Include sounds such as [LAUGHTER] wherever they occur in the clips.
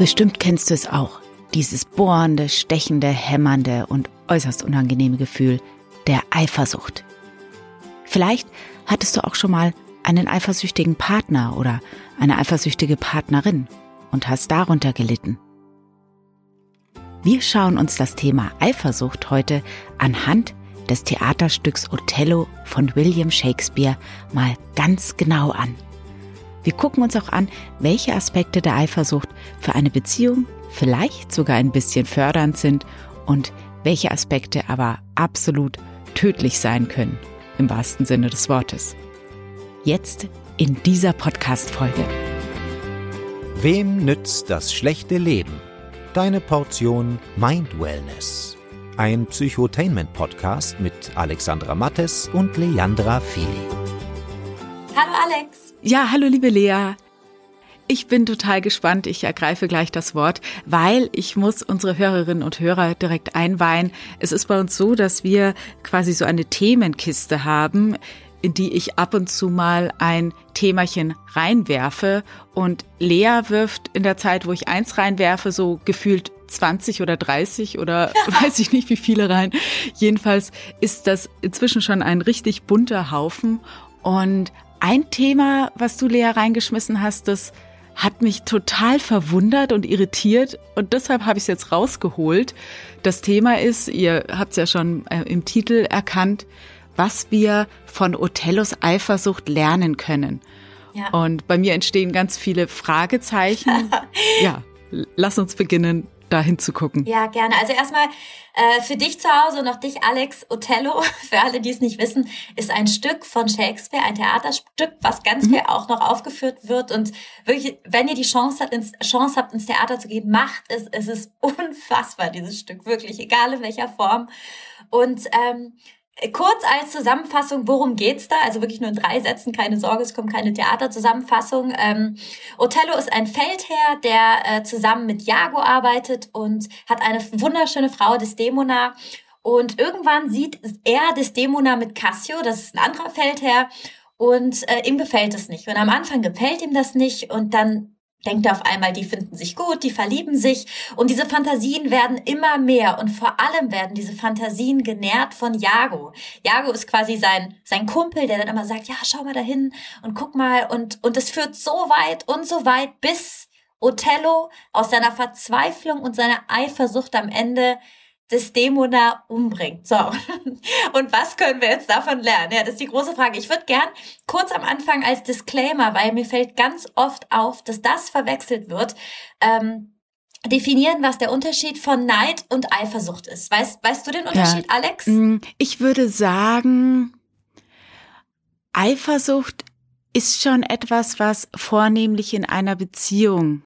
Bestimmt kennst du es auch. Dieses bohrende, stechende, hämmernde und äußerst unangenehme Gefühl der Eifersucht. Vielleicht hattest du auch schon mal einen eifersüchtigen Partner oder eine eifersüchtige Partnerin und hast darunter gelitten. Wir schauen uns das Thema Eifersucht heute anhand des Theaterstücks Othello von William Shakespeare mal ganz genau an. Wir gucken uns auch an, welche Aspekte der Eifersucht für eine Beziehung vielleicht sogar ein bisschen fördernd sind und welche Aspekte aber absolut tödlich sein können, im wahrsten Sinne des Wortes. Jetzt in dieser Podcast-Folge. Wem nützt das schlechte Leben? Deine Portion Mind Wellness. Ein Psychotainment-Podcast mit Alexandra Mattes und Leandra Fili. Hallo Alex. Ja, hallo liebe Lea. Ich bin total gespannt. Ich ergreife gleich das Wort, weil ich muss unsere Hörerinnen und Hörer direkt einweihen. Es ist bei uns so, dass wir quasi so eine Themenkiste haben, in die ich ab und zu mal ein Themachen reinwerfe. Und Lea wirft in der Zeit, wo ich eins reinwerfe, so gefühlt 20 oder 30 oder [LAUGHS] weiß ich nicht wie viele rein. Jedenfalls ist das inzwischen schon ein richtig bunter Haufen. Und ein Thema, was du Lea reingeschmissen hast, das hat mich total verwundert und irritiert und deshalb habe ich es jetzt rausgeholt. Das Thema ist, ihr habt es ja schon äh, im Titel erkannt, was wir von Othellos Eifersucht lernen können. Ja. Und bei mir entstehen ganz viele Fragezeichen. [LAUGHS] ja, lass uns beginnen da hinzugucken. Ja, gerne. Also erstmal äh, für dich zu Hause und auch dich, Alex, Othello, [LAUGHS] für alle, die es nicht wissen, ist ein Stück von Shakespeare, ein Theaterstück, was ganz mhm. viel auch noch aufgeführt wird. Und wirklich, wenn ihr die Chance habt, ins, Chance habt, ins Theater zu gehen, macht es. Es ist [LAUGHS] unfassbar, dieses Stück, wirklich, egal in welcher Form. Und ähm, Kurz als Zusammenfassung, worum geht's da? Also wirklich nur in drei Sätzen, keine Sorge, es kommt keine Theaterzusammenfassung. Ähm, Othello ist ein Feldherr, der äh, zusammen mit Iago arbeitet und hat eine wunderschöne Frau, Desdemona. Und irgendwann sieht er Desdemona mit Cassio, das ist ein anderer Feldherr, und äh, ihm gefällt es nicht. Und am Anfang gefällt ihm das nicht und dann denkt auf einmal, die finden sich gut, die verlieben sich. Und diese Fantasien werden immer mehr. Und vor allem werden diese Fantasien genährt von Jago. Jago ist quasi sein, sein Kumpel, der dann immer sagt, ja, schau mal dahin und guck mal. Und, und es führt so weit und so weit, bis Othello aus seiner Verzweiflung und seiner Eifersucht am Ende Desdemona umbringt. So, [LAUGHS] und was können wir jetzt davon lernen? Ja, das ist die große Frage. Ich würde gern kurz am Anfang als Disclaimer, weil mir fällt ganz oft auf, dass das verwechselt wird, ähm, definieren, was der Unterschied von Neid und Eifersucht ist. Weißt, weißt du den Unterschied, ja, Alex? Mm, ich würde sagen, Eifersucht ist schon etwas, was vornehmlich in einer Beziehung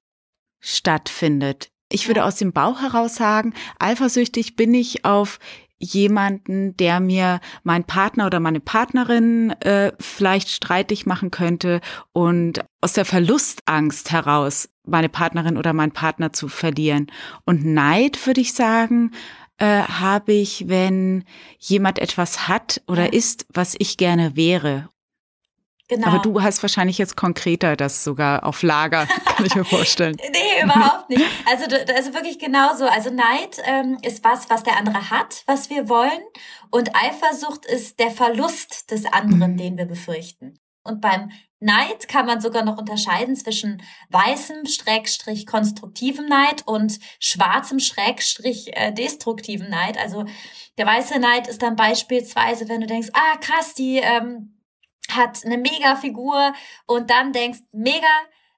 stattfindet. Ich würde aus dem Bauch heraus sagen, eifersüchtig bin ich auf jemanden, der mir mein Partner oder meine Partnerin äh, vielleicht streitig machen könnte und aus der Verlustangst heraus meine Partnerin oder mein Partner zu verlieren. Und Neid würde ich sagen, äh, habe ich, wenn jemand etwas hat oder ist, was ich gerne wäre Genau. Aber du hast wahrscheinlich jetzt konkreter das sogar auf Lager, [LAUGHS] kann ich mir vorstellen. [LAUGHS] nee, überhaupt nicht. Also, also wirklich genauso. Also Neid ähm, ist was, was der andere hat, was wir wollen. Und Eifersucht ist der Verlust des anderen, mhm. den wir befürchten. Und beim Neid kann man sogar noch unterscheiden zwischen weißem Schrägstrich konstruktivem Neid und schwarzem Schrägstrich äh, destruktivem Neid. Also der weiße Neid ist dann beispielsweise, wenn du denkst, ah krass, die ähm, hat eine mega Figur und dann denkst, mega,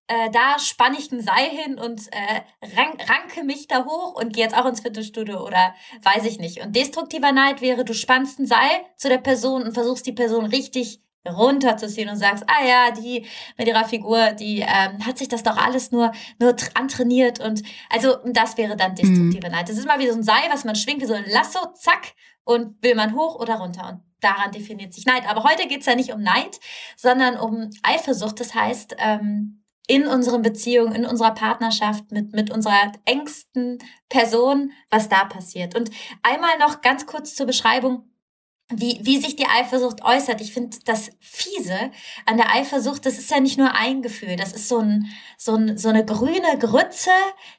äh, da spanne ich ein Seil hin und äh, rank, ranke mich da hoch und gehe jetzt auch ins Fitnessstudio oder weiß ich nicht. Und destruktiver Neid wäre, du spannst ein Seil zu der Person und versuchst die Person richtig runterzuziehen und sagst, ah ja, die mit ihrer Figur, die ähm, hat sich das doch alles nur nur antrainiert und also das wäre dann destruktiver mhm. Neid. Das ist mal wie so ein Seil, was man schwingt, wie so ein Lasso, zack, und will man hoch oder runter. Und daran definiert sich Neid. Aber heute geht's ja nicht um Neid, sondern um Eifersucht. Das heißt, ähm, in unseren Beziehungen, in unserer Partnerschaft mit, mit unserer engsten Person, was da passiert. Und einmal noch ganz kurz zur Beschreibung. Wie, wie sich die Eifersucht äußert. Ich finde das fiese an der Eifersucht, das ist ja nicht nur ein Gefühl, das ist so, ein, so, ein, so eine grüne Grütze,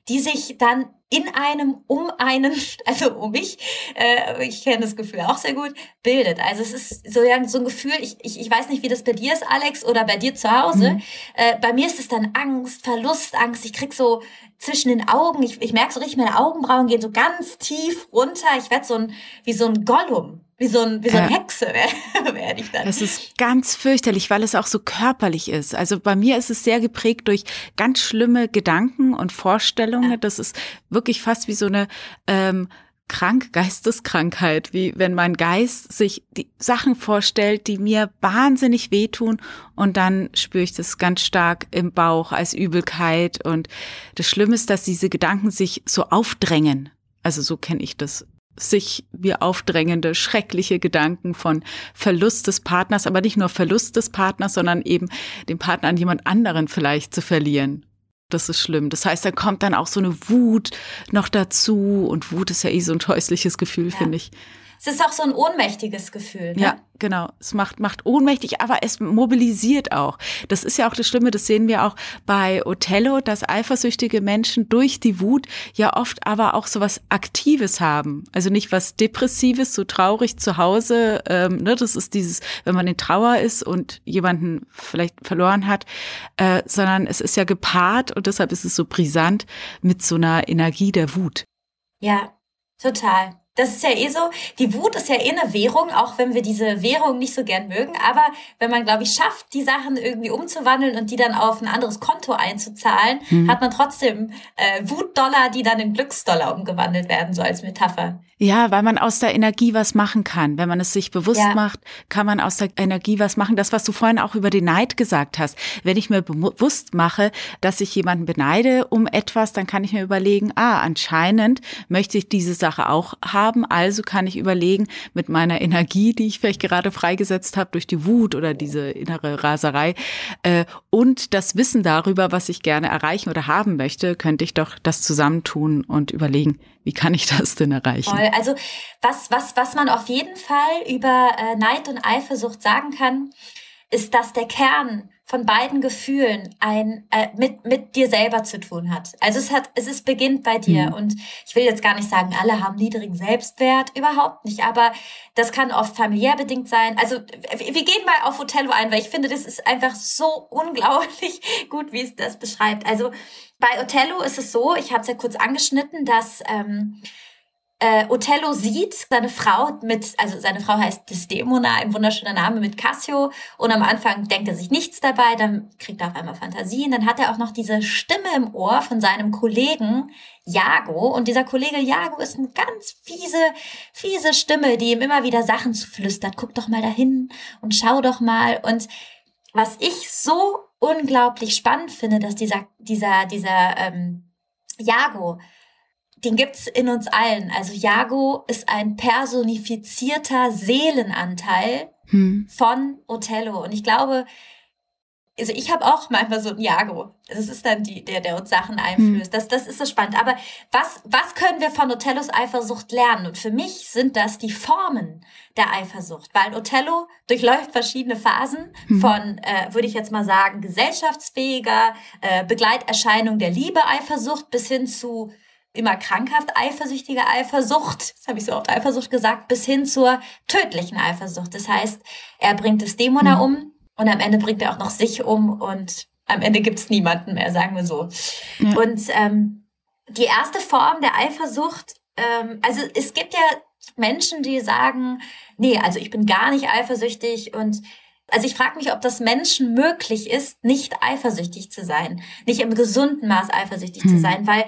die sich dann in einem, um einen, [LAUGHS] also um mich, äh, ich kenne das Gefühl auch sehr gut, bildet. Also es ist so, ja, so ein Gefühl, ich, ich, ich weiß nicht, wie das bei dir ist, Alex, oder bei dir zu Hause. Mhm. Äh, bei mir ist es dann Angst, Verlust, Angst. Ich krieg so zwischen den Augen, ich, ich merke so richtig, meine Augenbrauen gehen so ganz tief runter. Ich werde so ein, wie so ein Gollum. Wie so, ein, wie so eine Hexe [LAUGHS] werde ich dann. Das ist ganz fürchterlich, weil es auch so körperlich ist. Also bei mir ist es sehr geprägt durch ganz schlimme Gedanken und Vorstellungen. Ja. Das ist wirklich fast wie so eine ähm, krank, Geisteskrankheit, wie wenn mein Geist sich die Sachen vorstellt, die mir wahnsinnig wehtun und dann spüre ich das ganz stark im Bauch als Übelkeit und das Schlimme ist, dass diese Gedanken sich so aufdrängen. Also so kenne ich das sich wie aufdrängende, schreckliche Gedanken von Verlust des Partners, aber nicht nur Verlust des Partners, sondern eben den Partner an jemand anderen vielleicht zu verlieren. Das ist schlimm. Das heißt, da kommt dann auch so eine Wut noch dazu und Wut ist ja eh so ein scheußliches Gefühl, ja. finde ich. Es ist auch so ein ohnmächtiges Gefühl. Ne? Ja, genau. Es macht, macht ohnmächtig, aber es mobilisiert auch. Das ist ja auch das Schlimme, das sehen wir auch bei Othello, dass eifersüchtige Menschen durch die Wut ja oft aber auch so was Aktives haben. Also nicht was Depressives, so traurig zu Hause. Ähm, ne, das ist dieses, wenn man in Trauer ist und jemanden vielleicht verloren hat, äh, sondern es ist ja gepaart und deshalb ist es so brisant mit so einer Energie der Wut. Ja, total. Das ist ja eh so. Die Wut ist ja eh eine Währung, auch wenn wir diese Währung nicht so gern mögen. Aber wenn man, glaube ich, schafft, die Sachen irgendwie umzuwandeln und die dann auf ein anderes Konto einzuzahlen, hm. hat man trotzdem äh, Wutdollar, die dann in Glücksdollar umgewandelt werden, so als Metapher. Ja, weil man aus der Energie was machen kann. Wenn man es sich bewusst ja. macht, kann man aus der Energie was machen. Das, was du vorhin auch über den Neid gesagt hast. Wenn ich mir bewusst mache, dass ich jemanden beneide um etwas, dann kann ich mir überlegen, ah, anscheinend möchte ich diese Sache auch haben. Also kann ich überlegen, mit meiner Energie, die ich vielleicht gerade freigesetzt habe durch die Wut oder diese innere Raserei äh, und das Wissen darüber, was ich gerne erreichen oder haben möchte, könnte ich doch das zusammentun und überlegen, wie kann ich das denn erreichen? Voll. Also was, was, was man auf jeden Fall über äh, Neid und Eifersucht sagen kann, ist, dass der Kern von beiden Gefühlen ein äh, mit mit dir selber zu tun hat. Also es hat es ist beginnt bei dir mhm. und ich will jetzt gar nicht sagen, alle haben niedrigen Selbstwert, überhaupt nicht, aber das kann oft familiär bedingt sein. Also wir gehen mal auf Othello ein, weil ich finde, das ist einfach so unglaublich [LAUGHS] gut, wie es das beschreibt. Also bei Othello ist es so, ich habe es ja kurz angeschnitten, dass ähm, äh, Othello sieht seine Frau mit, also seine Frau heißt Desdemona, ein wunderschöner Name mit Cassio. Und am Anfang denkt er sich nichts dabei, dann kriegt er auf einmal Fantasien. Dann hat er auch noch diese Stimme im Ohr von seinem Kollegen Jago. Und dieser Kollege Jago ist eine ganz fiese, fiese Stimme, die ihm immer wieder Sachen flüstert. Guck doch mal dahin und schau doch mal. Und was ich so unglaublich spannend finde, dass dieser, dieser, dieser ähm, Jago den gibt's in uns allen. Also Jago ist ein personifizierter Seelenanteil hm. von Othello. Und ich glaube, also ich habe auch manchmal so ein Jago. Das ist dann die, der, der uns Sachen einflößt. Hm. Das, das ist so spannend. Aber was, was können wir von Othellos Eifersucht lernen? Und für mich sind das die Formen der Eifersucht. Weil Othello durchläuft verschiedene Phasen hm. von, äh, würde ich jetzt mal sagen, gesellschaftsfähiger äh, Begleiterscheinung der Liebe, Eifersucht bis hin zu immer krankhaft eifersüchtige Eifersucht, das habe ich so oft Eifersucht gesagt, bis hin zur tödlichen Eifersucht. Das heißt, er bringt das Dämona mhm. um und am Ende bringt er auch noch sich um und am Ende gibt es niemanden mehr, sagen wir so. Ja. Und ähm, die erste Form der Eifersucht, ähm, also es gibt ja Menschen, die sagen, nee, also ich bin gar nicht eifersüchtig und also ich frage mich, ob das Menschen möglich ist, nicht eifersüchtig zu sein, nicht im gesunden Maß eifersüchtig hm. zu sein, weil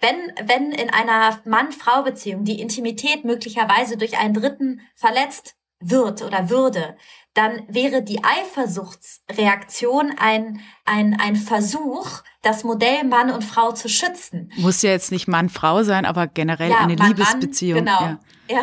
wenn, wenn in einer Mann-Frau-Beziehung die Intimität möglicherweise durch einen Dritten verletzt wird oder würde, dann wäre die Eifersuchtsreaktion ein, ein, ein Versuch, das Modell Mann und Frau zu schützen. Muss ja jetzt nicht Mann-Frau sein, aber generell ja, eine Mann, Liebesbeziehung. Mann, genau. Ja, ja.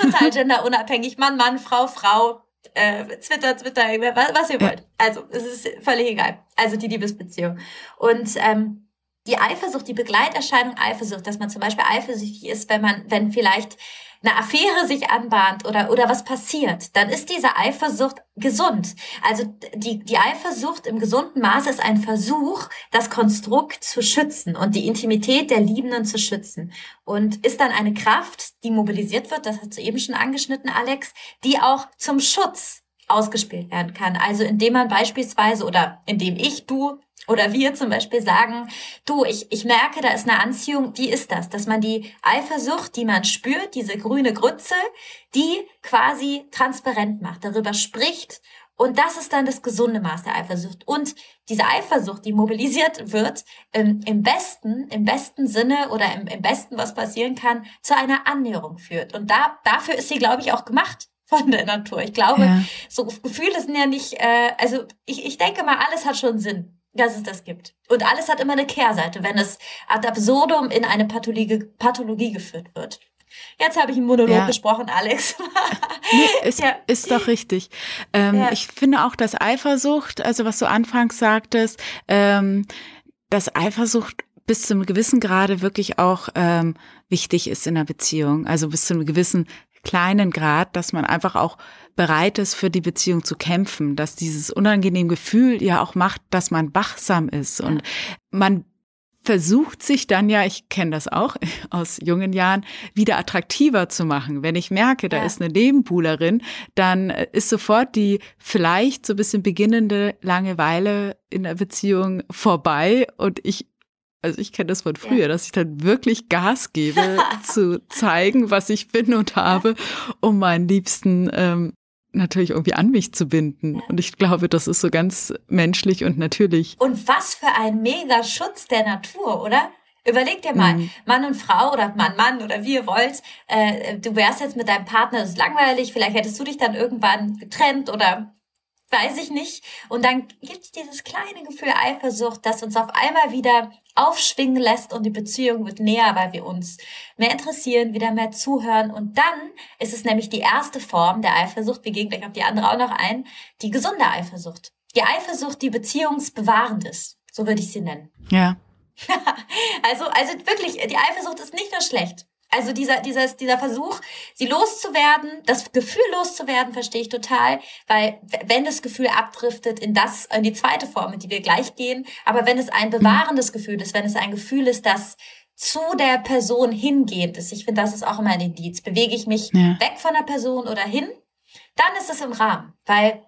[LAUGHS] total genderunabhängig. Mann, Mann, Frau, Frau, äh, Twitter, Twitter, was, was ihr wollt. Also es ist völlig egal. Also die Liebesbeziehung. Und ähm, die Eifersucht, die Begleiterscheinung Eifersucht, dass man zum Beispiel eifersüchtig ist, wenn man, wenn vielleicht eine Affäre sich anbahnt oder, oder was passiert, dann ist diese Eifersucht gesund. Also die, die Eifersucht im gesunden Maße ist ein Versuch, das Konstrukt zu schützen und die Intimität der Liebenden zu schützen. Und ist dann eine Kraft, die mobilisiert wird, das hast du eben schon angeschnitten, Alex, die auch zum Schutz ausgespielt werden kann. Also indem man beispielsweise oder indem ich, du oder wir zum Beispiel sagen, du, ich, ich merke, da ist eine Anziehung, wie ist das? Dass man die Eifersucht, die man spürt, diese grüne Grütze, die quasi transparent macht, darüber spricht. Und das ist dann das gesunde Maß der Eifersucht. Und diese Eifersucht, die mobilisiert wird, im, im besten, im besten Sinne oder im, im besten, was passieren kann, zu einer Annäherung führt. Und da, dafür ist sie, glaube ich, auch gemacht von der Natur. Ich glaube, ja. so Gefühle sind ja nicht, äh, also ich, ich denke mal, alles hat schon Sinn dass es das gibt. Und alles hat immer eine Kehrseite, wenn es ad absurdum in eine Pathologie, Pathologie geführt wird. Jetzt habe ich einen Monolog ja. gesprochen, Alex. [LAUGHS] nee, ist, ja. ist doch richtig. Ähm, ja. Ich finde auch, dass Eifersucht, also was du anfangs sagtest, ähm, dass Eifersucht bis zu einem gewissen Grade wirklich auch ähm, wichtig ist in einer Beziehung. Also bis zu einem gewissen kleinen Grad, dass man einfach auch bereit ist, für die Beziehung zu kämpfen, dass dieses unangenehme Gefühl ja auch macht, dass man wachsam ist und man versucht sich dann ja, ich kenne das auch [LAUGHS] aus jungen Jahren, wieder attraktiver zu machen. Wenn ich merke, da ja. ist eine Nebenbuhlerin, dann ist sofort die vielleicht so ein bisschen beginnende Langeweile in der Beziehung vorbei und ich also ich kenne das von früher, ja. dass ich dann wirklich Gas gebe, [LAUGHS] zu zeigen, was ich bin und habe, um meinen Liebsten ähm, natürlich irgendwie an mich zu binden. Und ich glaube, das ist so ganz menschlich und natürlich. Und was für ein mega Schutz der Natur, oder? Überleg dir mal, mhm. Mann und Frau oder Mann, Mann oder wie ihr wollt, äh, du wärst jetzt mit deinem Partner, das ist langweilig, vielleicht hättest du dich dann irgendwann getrennt oder weiß ich nicht. Und dann gibt's dieses kleine Gefühl Eifersucht, das uns auf einmal wieder aufschwingen lässt und die Beziehung wird näher, weil wir uns mehr interessieren, wieder mehr zuhören. Und dann ist es nämlich die erste Form der Eifersucht, wir gehen gleich auf die andere auch noch ein, die gesunde Eifersucht. Die Eifersucht, die beziehungsbewahrend ist. So würde ich sie nennen. Ja. [LAUGHS] also, also wirklich, die Eifersucht ist nicht nur schlecht. Also dieser, dieser, dieser Versuch, sie loszuwerden, das Gefühl loszuwerden, verstehe ich total, weil wenn das Gefühl abdriftet in das, in die zweite Form, in die wir gleich gehen, aber wenn es ein bewahrendes Gefühl ist, wenn es ein Gefühl ist, das zu der Person hingehend ist, ich finde, das ist auch immer ein Indiz, bewege ich mich ja. weg von der Person oder hin, dann ist es im Rahmen, weil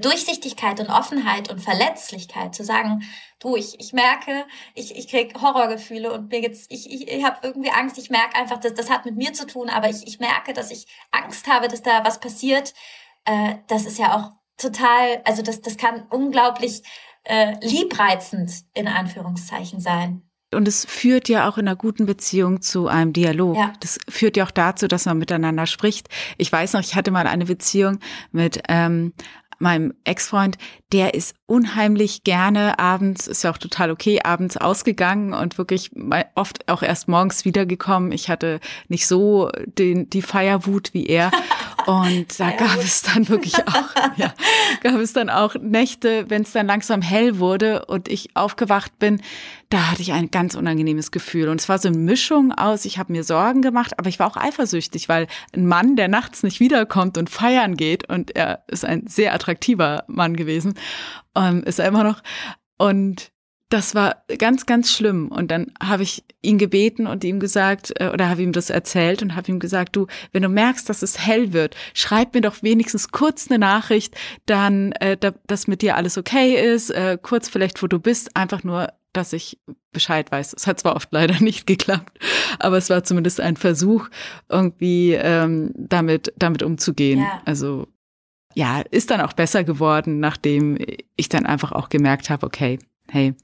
Durchsichtigkeit und Offenheit und Verletzlichkeit zu sagen, du, ich, ich merke, ich, ich krieg Horrorgefühle und mir geht's, ich, ich, ich habe irgendwie Angst, ich merke einfach, dass das hat mit mir zu tun, aber ich, ich merke, dass ich Angst habe, dass da was passiert. Äh, das ist ja auch total, also das, das kann unglaublich äh, liebreizend in Anführungszeichen sein. Und es führt ja auch in einer guten Beziehung zu einem Dialog. Ja. Das führt ja auch dazu, dass man miteinander spricht. Ich weiß noch, ich hatte mal eine Beziehung mit ähm, meinem Ex-Freund, der ist unheimlich gerne abends, ist ja auch total okay, abends ausgegangen und wirklich oft auch erst morgens wiedergekommen. Ich hatte nicht so den, die Feierwut wie er. [LAUGHS] Und da gab es dann wirklich auch, ja, gab es dann auch Nächte, wenn es dann langsam hell wurde und ich aufgewacht bin, da hatte ich ein ganz unangenehmes Gefühl. Und es war so eine Mischung aus, ich habe mir Sorgen gemacht, aber ich war auch eifersüchtig, weil ein Mann, der nachts nicht wiederkommt und feiern geht, und er ist ein sehr attraktiver Mann gewesen, ähm, ist er immer noch. Und das war ganz, ganz schlimm. Und dann habe ich ihn gebeten und ihm gesagt, äh, oder habe ihm das erzählt und habe ihm gesagt, du, wenn du merkst, dass es hell wird, schreib mir doch wenigstens kurz eine Nachricht, dann, äh, dass mit dir alles okay ist, äh, kurz vielleicht, wo du bist, einfach nur, dass ich Bescheid weiß. Es hat zwar oft leider [LAUGHS] nicht geklappt, aber es war zumindest ein Versuch, irgendwie ähm, damit, damit umzugehen. Ja. Also ja, ist dann auch besser geworden, nachdem ich dann einfach auch gemerkt habe, okay, hey,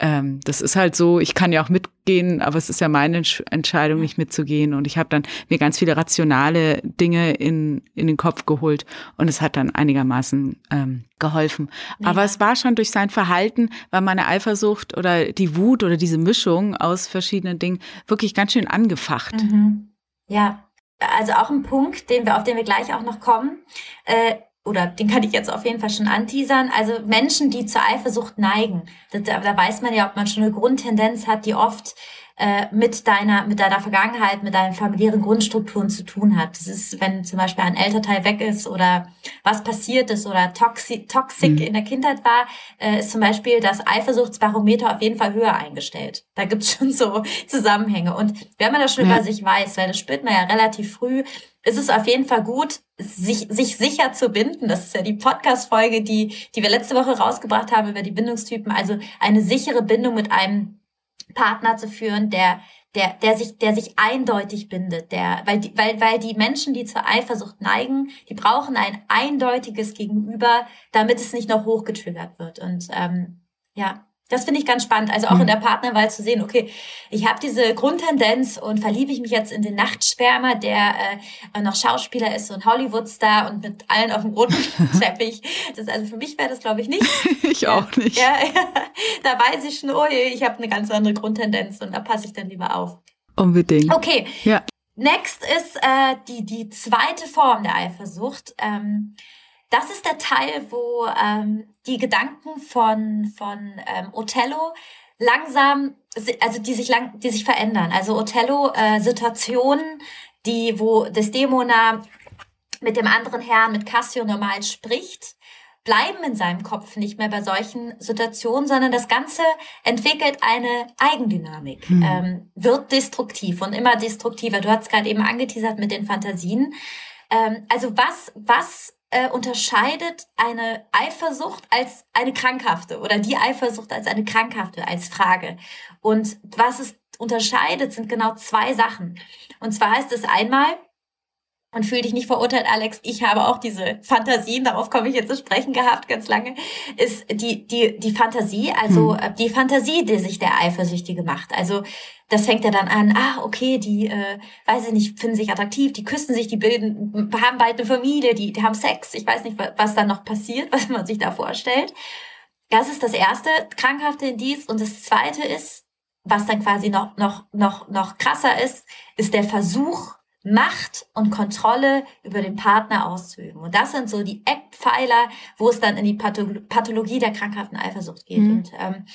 ähm, das ist halt so, ich kann ja auch mitgehen, aber es ist ja meine Entscheidung, nicht mitzugehen. Und ich habe dann mir ganz viele rationale Dinge in, in den Kopf geholt und es hat dann einigermaßen ähm, geholfen. Ja. Aber es war schon durch sein Verhalten, war meine Eifersucht oder die Wut oder diese Mischung aus verschiedenen Dingen wirklich ganz schön angefacht. Mhm. Ja, also auch ein Punkt, den wir, auf den wir gleich auch noch kommen. Äh, oder den kann ich jetzt auf jeden Fall schon anteasern. Also Menschen, die zur Eifersucht neigen, da, da weiß man ja, ob man schon eine Grundtendenz hat, die oft äh, mit deiner, mit deiner Vergangenheit, mit deinen familiären Grundstrukturen zu tun hat. Das ist, wenn zum Beispiel ein Elternteil weg ist oder was passiert ist oder toxic, toxic mhm. in der Kindheit war, äh, ist zum Beispiel das Eifersuchtsbarometer auf jeden Fall höher eingestellt. Da gibt's [LAUGHS] schon so Zusammenhänge. Und wenn man das schon ja. über sich weiß, weil das spürt man ja relativ früh, ist es auf jeden Fall gut, sich, sich sicher zu binden. Das ist ja die Podcast-Folge, die, die wir letzte Woche rausgebracht haben über die Bindungstypen. Also eine sichere Bindung mit einem Partner zu führen, der der, der sich, der sich eindeutig bindet, der, weil die, weil, weil die Menschen, die zur Eifersucht neigen, die brauchen ein eindeutiges Gegenüber, damit es nicht noch hochgetriggert wird. Und ähm, ja, das finde ich ganz spannend. Also auch mhm. in der Partnerwahl zu sehen, okay, ich habe diese Grundtendenz und verliebe ich mich jetzt in den Nachtschwärmer, der äh, noch Schauspieler ist und Hollywoodstar und mit allen auf dem roten [LAUGHS] Teppich. Das, also für mich wäre das, glaube ich, nicht. [LAUGHS] ich auch nicht. Ja, ja, [LAUGHS] da weiß ich schon, oh, ich habe eine ganz andere Grundtendenz und da passe ich dann lieber auf. Unbedingt. Okay. Ja. Next ist äh, die, die zweite Form der Eifersucht. Ähm, das ist der Teil, wo ähm, die Gedanken von, von ähm, Othello langsam, also die sich lang, die sich verändern. Also Othello äh, Situationen, die, wo Desdemona mit dem anderen Herrn, mit Cassio normal spricht, bleiben in seinem Kopf nicht mehr bei solchen Situationen, sondern das Ganze entwickelt eine Eigendynamik, hm. ähm, wird destruktiv und immer destruktiver. Du hast gerade eben angeteasert mit den Fantasien. Ähm, also was, was äh, unterscheidet eine Eifersucht als eine krankhafte oder die Eifersucht als eine krankhafte als Frage. Und was es unterscheidet, sind genau zwei Sachen. Und zwar heißt es einmal, und fühl dich nicht verurteilt, Alex. Ich habe auch diese Fantasien, darauf komme ich jetzt zu sprechen gehabt, ganz lange, ist die, die, die Fantasie, also hm. die Fantasie, die sich der Eifersüchtige macht. Also das fängt ja dann an, ah, okay, die, äh, weiß ich nicht, finden sich attraktiv, die küssen sich, die bilden, haben bald eine Familie, die, die haben Sex. Ich weiß nicht, was da noch passiert, [LAUGHS] was man sich da vorstellt. Das ist das erste krankhafte Indiz. Und das zweite ist, was dann quasi noch, noch, noch, noch krasser ist, ist der Versuch, Macht und Kontrolle über den Partner auszuüben. Und das sind so die Eckpfeiler, wo es dann in die Pathologie der krankhaften Eifersucht geht. Mhm. Und ähm,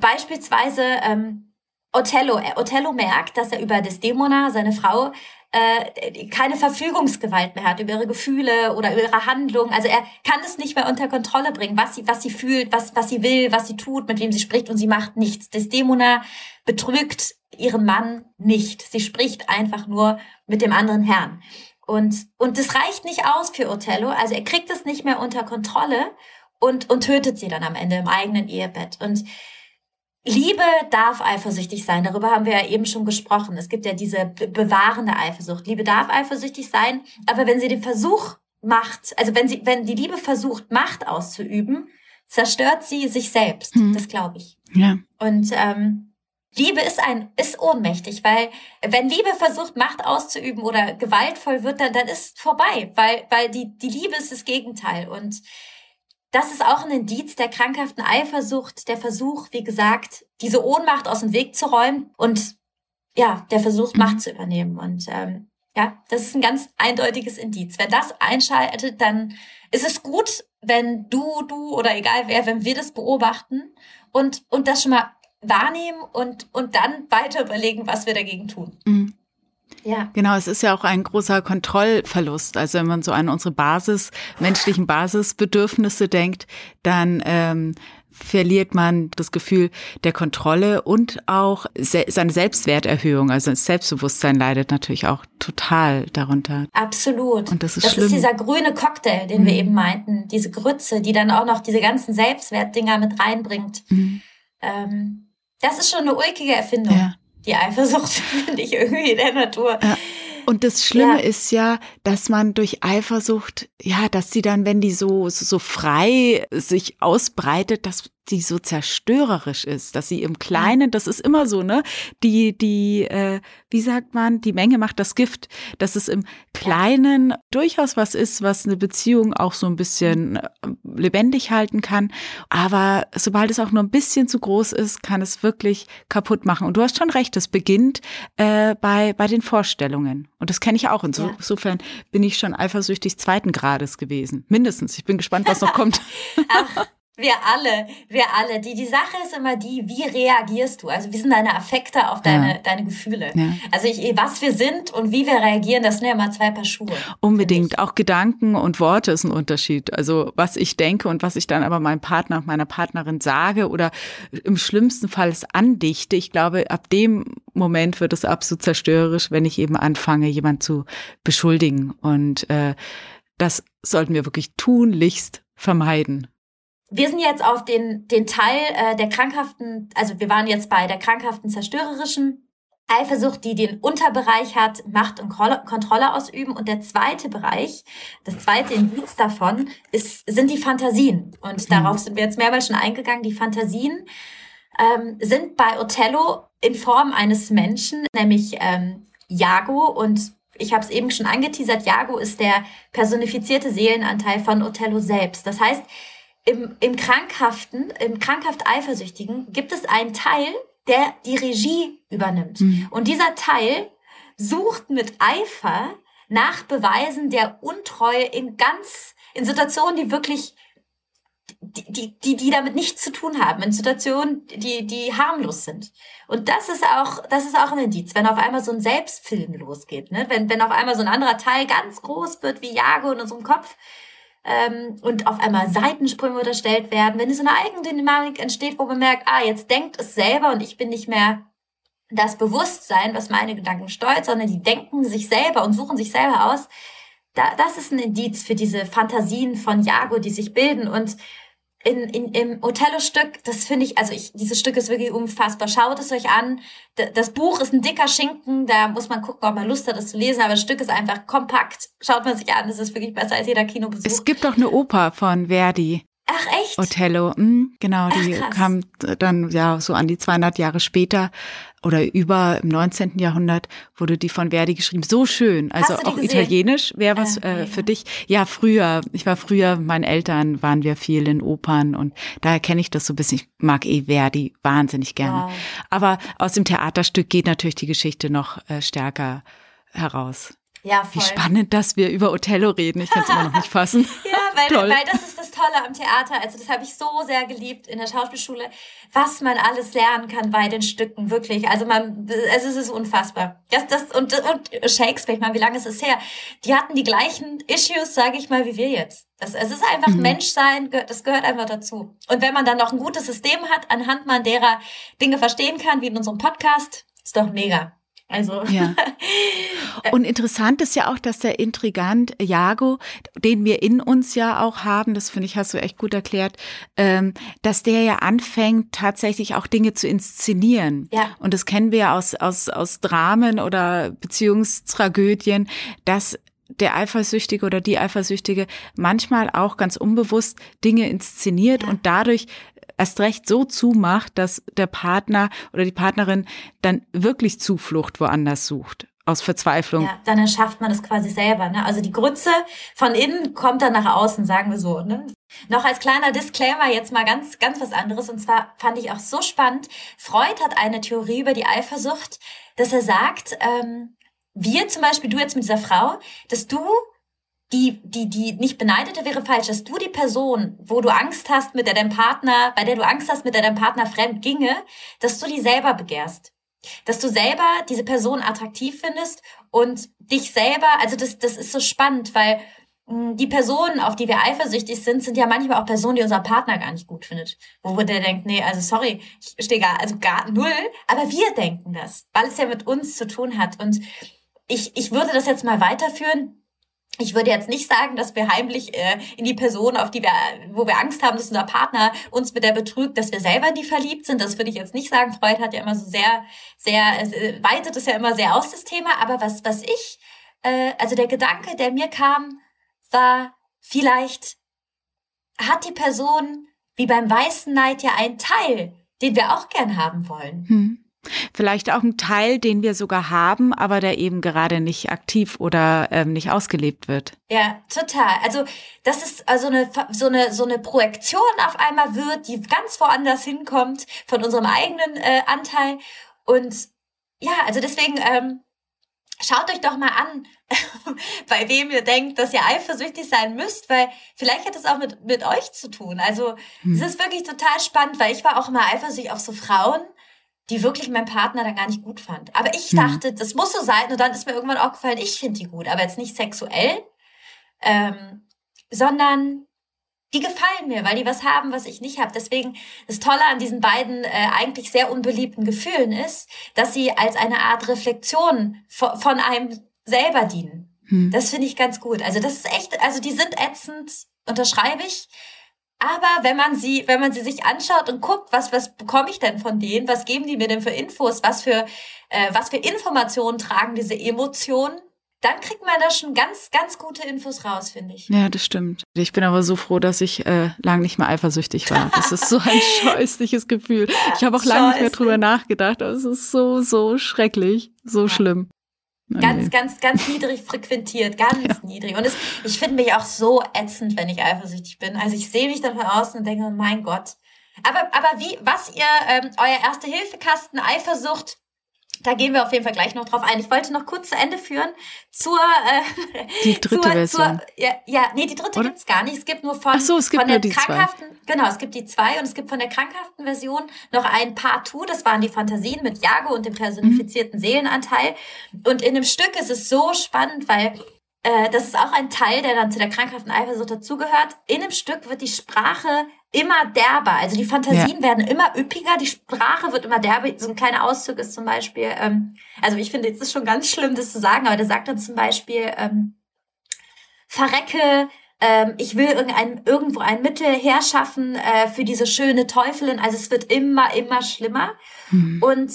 beispielsweise ähm, Othello. Äh, Othello merkt, dass er über Desdemona, seine Frau, äh, keine Verfügungsgewalt mehr hat über ihre Gefühle oder über ihre Handlungen. Also er kann es nicht mehr unter Kontrolle bringen, was sie, was sie fühlt, was, was sie will, was sie tut, mit wem sie spricht und sie macht nichts. Desdemona betrügt ihren Mann nicht. Sie spricht einfach nur mit dem anderen Herrn. Und, und das reicht nicht aus für Othello. Also er kriegt es nicht mehr unter Kontrolle und, und tötet sie dann am Ende im eigenen Ehebett. Und Liebe darf eifersüchtig sein. Darüber haben wir ja eben schon gesprochen. Es gibt ja diese bewahrende Eifersucht. Liebe darf eifersüchtig sein, aber wenn sie den Versuch macht, also wenn sie, wenn die Liebe versucht, Macht auszuüben, zerstört sie sich selbst. Hm. Das glaube ich. Ja. Und ähm, Liebe ist ein ist ohnmächtig, weil wenn Liebe versucht Macht auszuüben oder gewaltvoll wird, dann dann ist vorbei, weil weil die die Liebe ist das Gegenteil und das ist auch ein Indiz der krankhaften Eifersucht, der Versuch, wie gesagt, diese Ohnmacht aus dem Weg zu räumen und ja, der Versuch, Macht mhm. zu übernehmen. Und ähm, ja, das ist ein ganz eindeutiges Indiz. Wenn das einschaltet, dann ist es gut, wenn du, du oder egal wer, wenn wir das beobachten und, und das schon mal wahrnehmen und, und dann weiter überlegen, was wir dagegen tun. Mhm. Ja. Genau, es ist ja auch ein großer Kontrollverlust. Also wenn man so an unsere Basis, menschlichen Basisbedürfnisse denkt, dann ähm, verliert man das Gefühl der Kontrolle und auch se seine Selbstwerterhöhung, also das Selbstbewusstsein leidet natürlich auch total darunter. Absolut. Und das ist das schlimm. ist dieser grüne Cocktail, den mhm. wir eben meinten, diese Grütze, die dann auch noch diese ganzen Selbstwertdinger mit reinbringt. Mhm. Ähm, das ist schon eine ulkige Erfindung. Ja die Eifersucht [LAUGHS] finde ich irgendwie in der Natur. Ja. Und das Schlimme ja. ist ja, dass man durch Eifersucht, ja, dass sie dann, wenn die so, so frei sich ausbreitet, dass die so zerstörerisch ist, dass sie im Kleinen, das ist immer so, ne? Die, die, äh, wie sagt man, die Menge macht das Gift, dass es im Kleinen durchaus was ist, was eine Beziehung auch so ein bisschen äh, lebendig halten kann. Aber sobald es auch nur ein bisschen zu groß ist, kann es wirklich kaputt machen. Und du hast schon recht, es beginnt äh, bei, bei den Vorstellungen. Und das kenne ich auch. Inso, ja. Insofern bin ich schon eifersüchtig zweiten Grades gewesen. Mindestens. Ich bin gespannt, was noch kommt. [LAUGHS] Ach. Wir alle, wir alle. Die, die Sache ist immer die, wie reagierst du? Also wie sind deine Affekte auf deine, ja. deine Gefühle? Ja. Also ich, was wir sind und wie wir reagieren, das sind ja mal zwei Paar Schuhe. Unbedingt. Auch Gedanken und Worte ist ein Unterschied. Also was ich denke und was ich dann aber meinem Partner, meiner Partnerin sage oder im schlimmsten Fall es andichte. Ich glaube, ab dem Moment wird es absolut zerstörerisch, wenn ich eben anfange, jemand zu beschuldigen. Und äh, das sollten wir wirklich tunlichst vermeiden. Wir sind jetzt auf den, den Teil äh, der krankhaften, also wir waren jetzt bei der krankhaften zerstörerischen Eifersucht, die den Unterbereich hat, Macht und Kontrolle ausüben. Und der zweite Bereich, das zweite Indiz davon, ist, sind die Fantasien. Und mhm. darauf sind wir jetzt mehrmals schon eingegangen. Die Fantasien ähm, sind bei Othello in Form eines Menschen, nämlich ähm, Jago. Und ich habe es eben schon angeteasert, Jago ist der personifizierte Seelenanteil von Othello selbst. Das heißt, im, im Krankhaften, im krankhaft Eifersüchtigen gibt es einen Teil, der die Regie übernimmt. Mhm. Und dieser Teil sucht mit Eifer nach Beweisen der Untreue in ganz, in Situationen, die wirklich, die, die, die damit nichts zu tun haben, in Situationen, die, die harmlos sind. Und das ist auch, das ist auch ein Indiz, wenn auf einmal so ein Selbstfilm losgeht, ne? wenn, wenn auf einmal so ein anderer Teil ganz groß wird wie Jago in unserem Kopf, ähm, und auf einmal Seitensprünge unterstellt werden, wenn so eine Eigendynamik entsteht, wo man merkt, ah, jetzt denkt es selber und ich bin nicht mehr das Bewusstsein, was meine Gedanken steuert, sondern die denken sich selber und suchen sich selber aus. Da, das ist ein Indiz für diese Fantasien von Jago, die sich bilden und in, in, im Othello-Stück, das finde ich, also ich, dieses Stück ist wirklich unfassbar. Schaut es euch an. D das Buch ist ein dicker Schinken, da muss man gucken, ob man Lust hat, das zu lesen, aber das Stück ist einfach kompakt. Schaut man sich an, das ist wirklich besser als jeder Kinobesuch. Es gibt auch eine Oper von Verdi. Ach echt? Othello, hm, genau, die Ach, kam dann ja so an die 200 Jahre später oder über im 19. Jahrhundert wurde die von Verdi geschrieben. So schön, also auch gesehen? italienisch wäre was äh, äh, für dich. Ja, früher, ich war früher, meinen Eltern waren wir viel in Opern und daher kenne ich das so ein bisschen. Ich mag eh Verdi wahnsinnig gerne. Wow. Aber aus dem Theaterstück geht natürlich die Geschichte noch äh, stärker heraus. Ja, voll. Wie spannend, dass wir über Othello reden. Ich kann es immer noch nicht fassen. [LAUGHS] ja, weil, weil das ist das Tolle am Theater. Also das habe ich so sehr geliebt in der Schauspielschule, was man alles lernen kann bei den Stücken, wirklich. Also man, also es ist unfassbar. Das, das, und, und Shakespeare, ich meine, wie lange ist es her? Die hatten die gleichen Issues, sage ich mal, wie wir jetzt. Das, es ist einfach mhm. Menschsein, das gehört einfach dazu. Und wenn man dann noch ein gutes System hat, anhand man derer Dinge verstehen kann, wie in unserem Podcast, ist doch mega. Also. Ja. [LAUGHS] Und interessant ist ja auch, dass der Intrigant Jago, den wir in uns ja auch haben, das finde ich, hast du echt gut erklärt, ähm, dass der ja anfängt, tatsächlich auch Dinge zu inszenieren. Ja. Und das kennen wir ja aus, aus, aus Dramen oder Beziehungstragödien, dass der Eifersüchtige oder die Eifersüchtige manchmal auch ganz unbewusst Dinge inszeniert ja. und dadurch erst recht so zumacht, dass der Partner oder die Partnerin dann wirklich Zuflucht woanders sucht aus Verzweiflung. Ja, dann erschafft man das quasi selber. Ne? Also die Grütze von innen kommt dann nach außen, sagen wir so. Ne? Noch als kleiner Disclaimer jetzt mal ganz, ganz was anderes. Und zwar fand ich auch so spannend. Freud hat eine Theorie über die Eifersucht, dass er sagt, ähm, wir zum Beispiel, du jetzt mit dieser Frau, dass du die, die, die nicht beneidete wäre falsch, dass du die Person, wo du Angst hast, mit der dein Partner, bei der du Angst hast, mit der dein Partner fremd ginge, dass du die selber begehrst. Dass du selber diese Person attraktiv findest und dich selber, also das, das ist so spannend, weil mh, hm, die Personen, auf die wir eifersüchtig sind, sind ja manchmal auch Personen, die unser Partner gar nicht gut findet. Wo der denkt, nee, also sorry, ich stehe gar, also gar null, aber wir denken das, weil es ja mit uns zu tun hat. Und ich, ich würde das jetzt mal weiterführen ich würde jetzt nicht sagen, dass wir heimlich äh, in die Person, auf die wir, wo wir Angst haben, dass unser Partner uns mit der betrügt, dass wir selber in die verliebt sind. Das würde ich jetzt nicht sagen. Freud hat ja immer so sehr, sehr, äh, weitet es ja immer sehr aus, das Thema. Aber was, was ich, äh, also der Gedanke, der mir kam, war, vielleicht hat die Person wie beim weißen Neid ja einen Teil, den wir auch gern haben wollen. Hm. Vielleicht auch ein Teil, den wir sogar haben, aber der eben gerade nicht aktiv oder ähm, nicht ausgelebt wird. Ja, total. Also das ist also eine so eine so eine Projektion auf einmal wird, die ganz woanders hinkommt von unserem eigenen äh, Anteil. Und ja, also deswegen ähm, schaut euch doch mal an, [LAUGHS] bei wem ihr denkt, dass ihr eifersüchtig sein müsst, weil vielleicht hat es auch mit, mit euch zu tun. Also hm. es ist wirklich total spannend, weil ich war auch immer eifersüchtig auf so Frauen, die wirklich meinen Partner dann gar nicht gut fand. Aber ich hm. dachte, hm. das muss so sein und dann ist mir irgendwann auch gefallen, ich finde die gut, aber jetzt nicht sexuell, ähm, sondern die gefallen mir, weil die was haben, was ich nicht habe. Deswegen das Tolle an diesen beiden äh, eigentlich sehr unbeliebten Gefühlen ist, dass sie als eine Art Reflexion von, von einem selber dienen. Hm. Das finde ich ganz gut. Also das ist echt, also die sind ätzend, unterschreibe ich. Aber wenn man sie, wenn man sie sich anschaut und guckt, was, was bekomme ich denn von denen? Was geben die mir denn für Infos? Was für, äh, was für Informationen tragen diese Emotionen? dann kriegt man da schon ganz, ganz gute Infos raus, finde ich. Ja, das stimmt. Ich bin aber so froh, dass ich äh, lang nicht mehr eifersüchtig war. Das ist so ein [LAUGHS] scheußliches Gefühl. Ich habe auch lange nicht mehr drüber nachgedacht, aber es ist so, so schrecklich, so ja. schlimm. Ganz, ganz, ganz niedrig frequentiert, ganz [LAUGHS] ja. niedrig. Und es, ich finde mich auch so ätzend, wenn ich eifersüchtig bin. Also ich sehe mich dann von außen und denke, oh mein Gott. Aber, aber wie, was ihr, ähm, euer Erste-Hilfe-Kasten Eifersucht, da gehen wir auf jeden Fall gleich noch drauf ein. Ich wollte noch kurz zu Ende führen zur äh, die dritte zur, Version. Zur, ja, ja, nee, die dritte Oder? gibt's gar nicht. Es gibt nur von, so, gibt von der krankhaften, zwei. genau, es gibt die zwei und es gibt von der krankhaften Version noch ein Part 2, das waren die Fantasien mit Jago und dem personifizierten mhm. Seelenanteil. Und in dem Stück ist es so spannend, weil äh, das ist auch ein Teil, der dann zu der krankhaften Eifersucht dazugehört. In dem Stück wird die Sprache immer derber. Also die Fantasien ja. werden immer üppiger, die Sprache wird immer derber. So ein kleiner Auszug ist zum Beispiel, ähm, also ich finde, es ist schon ganz schlimm, das zu sagen, aber der sagt dann zum Beispiel, ähm, verrecke, ähm, ich will irgendein, irgendwo ein Mittel herschaffen äh, für diese schöne Teufelin. Also es wird immer, immer schlimmer. Mhm. Und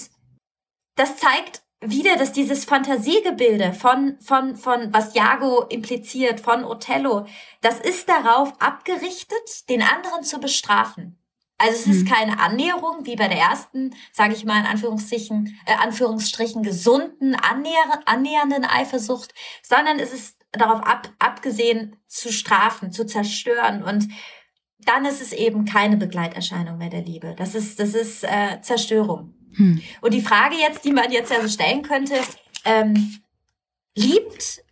das zeigt wieder, dass dieses Fantasiegebilde von, von, von, was Jago impliziert, von Othello, das ist darauf abgerichtet, den anderen zu bestrafen. Also es ist hm. keine Annäherung, wie bei der ersten, sage ich mal in Anführungsstrichen, äh, Anführungsstrichen gesunden, annäher, annähernden Eifersucht, sondern es ist darauf ab, abgesehen zu strafen, zu zerstören und dann ist es eben keine Begleiterscheinung mehr der Liebe. Das ist, das ist äh, Zerstörung. Hm. Und die Frage jetzt, die man jetzt ja so stellen könnte, ähm, liebt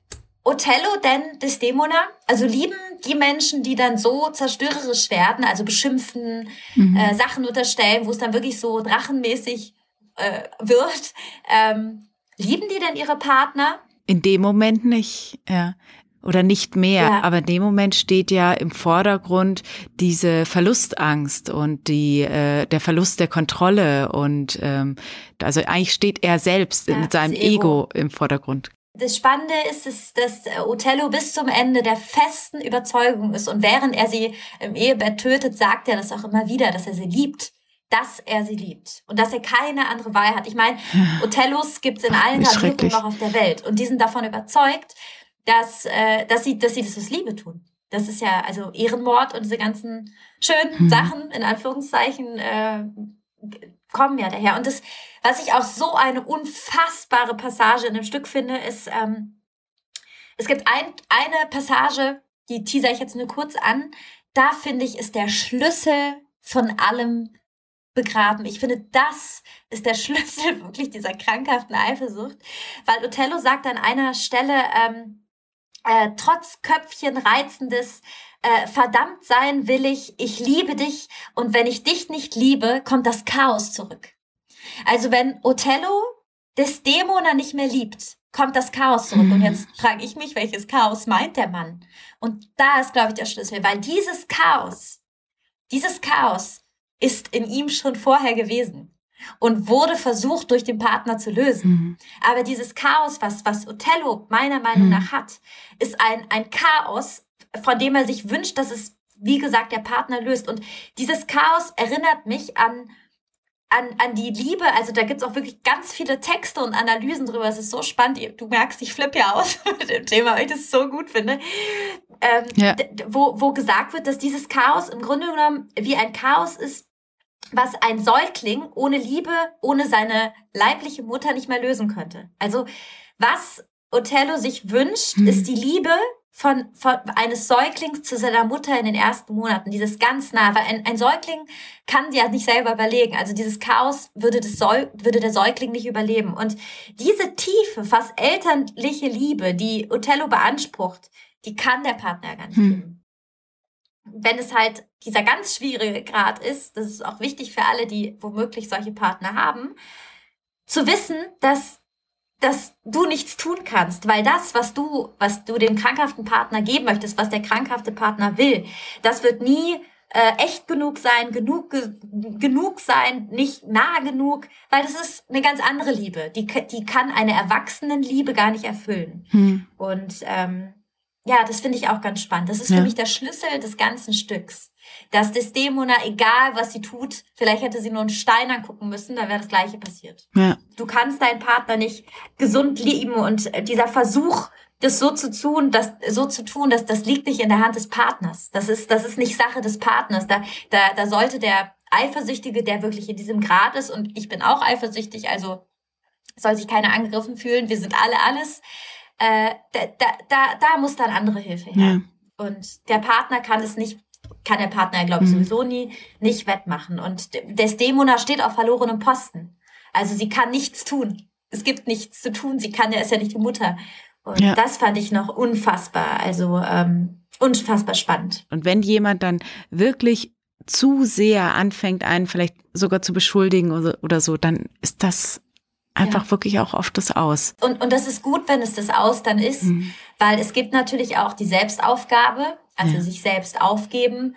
Othello denn Desdemona? Also lieben die Menschen, die dann so zerstörerisch werden, also beschimpfen, mhm. äh, Sachen unterstellen, wo es dann wirklich so drachenmäßig äh, wird, ähm, lieben die denn ihre Partner? In dem Moment nicht, ja oder nicht mehr. Ja. Aber in dem Moment steht ja im Vordergrund diese Verlustangst und die äh, der Verlust der Kontrolle und ähm, also eigentlich steht er selbst ja, mit seinem Ego. Ego im Vordergrund. Das Spannende ist, ist, dass Othello bis zum Ende der festen Überzeugung ist und während er sie im Ehebett tötet, sagt er das auch immer wieder, dass er sie liebt dass er sie liebt und dass er keine andere Wahl hat. Ich meine, [SIGHS] Othellos gibt es in allen Tarifen noch auf der Welt und die sind davon überzeugt, dass, äh, dass, sie, dass sie das aus Liebe tun. Das ist ja also Ehrenmord und diese ganzen schönen mhm. Sachen, in Anführungszeichen, äh, kommen ja daher. Und das, was ich auch so eine unfassbare Passage in dem Stück finde, ist, ähm, es gibt ein, eine Passage, die teaser ich jetzt nur kurz an. Da finde ich, ist der Schlüssel von allem begraben. Ich finde, das ist der [LAUGHS] Schlüssel wirklich dieser krankhaften Eifersucht, weil Othello sagt an einer Stelle, ähm, äh, trotz Köpfchen reizendes, äh, verdammt sein will ich, ich liebe dich und wenn ich dich nicht liebe, kommt das Chaos zurück. Also wenn Othello Desdemona nicht mehr liebt, kommt das Chaos zurück. Und jetzt frage ich mich, welches Chaos meint der Mann? Und da ist, glaube ich, der Schlüssel, weil dieses Chaos, dieses Chaos ist in ihm schon vorher gewesen und wurde versucht, durch den Partner zu lösen. Mhm. Aber dieses Chaos, was, was Othello meiner Meinung mhm. nach hat, ist ein, ein Chaos, von dem er sich wünscht, dass es, wie gesagt, der Partner löst. Und dieses Chaos erinnert mich an, an, an die Liebe. Also da gibt's auch wirklich ganz viele Texte und Analysen drüber. Es ist so spannend. Du merkst, ich flippe ja aus [LAUGHS] mit dem Thema, weil ich das so gut finde. Ähm, ja. wo, wo gesagt wird, dass dieses Chaos im Grunde genommen wie ein Chaos ist, was ein Säugling ohne Liebe, ohne seine leibliche Mutter nicht mehr lösen könnte. Also was Othello sich wünscht, mhm. ist die Liebe von, von eines Säuglings zu seiner Mutter in den ersten Monaten, dieses ganz nah, weil ein, ein Säugling kann ja nicht selber überlegen. Also dieses Chaos würde, das Säug, würde der Säugling nicht überleben. Und diese tiefe, fast elterliche Liebe, die Othello beansprucht, die kann der Partner gar nicht hm. geben. Wenn es halt dieser ganz schwierige Grad ist, das ist auch wichtig für alle, die womöglich solche Partner haben, zu wissen, dass dass du nichts tun kannst, weil das, was du, was du dem krankhaften Partner geben möchtest, was der krankhafte Partner will, das wird nie äh, echt genug sein, genug ge genug sein, nicht nah genug, weil das ist eine ganz andere Liebe. Die, die kann eine Erwachsenenliebe gar nicht erfüllen. Hm. Und ähm, ja, das finde ich auch ganz spannend. Das ist ja. für mich der Schlüssel des ganzen Stücks. Dass Desdemona, egal was sie tut, vielleicht hätte sie nur einen Stein angucken müssen, dann wäre das Gleiche passiert. Ja. Du kannst deinen Partner nicht gesund lieben und dieser Versuch, das so zu tun, das so zu tun, dass das liegt nicht in der Hand des Partners. Das ist das ist nicht Sache des Partners. Da da da sollte der Eifersüchtige, der wirklich in diesem Grad ist und ich bin auch eifersüchtig, also soll sich keiner angegriffen fühlen. Wir sind alle alles äh, da, da, da, muss dann andere Hilfe her. Ja. Und der Partner kann es nicht, kann der Partner, glaube ich, mhm. sowieso nie, nicht wettmachen. Und Desdemona steht auf verlorenem Posten. Also sie kann nichts tun. Es gibt nichts zu tun. Sie kann ja, ist ja nicht die Mutter. Und ja. das fand ich noch unfassbar, also ähm, unfassbar spannend. Und wenn jemand dann wirklich zu sehr anfängt, einen vielleicht sogar zu beschuldigen oder so, dann ist das einfach ja. wirklich auch oft das Aus. Und, und das ist gut, wenn es das Aus dann ist, mhm. weil es gibt natürlich auch die Selbstaufgabe, also ja. sich selbst aufgeben.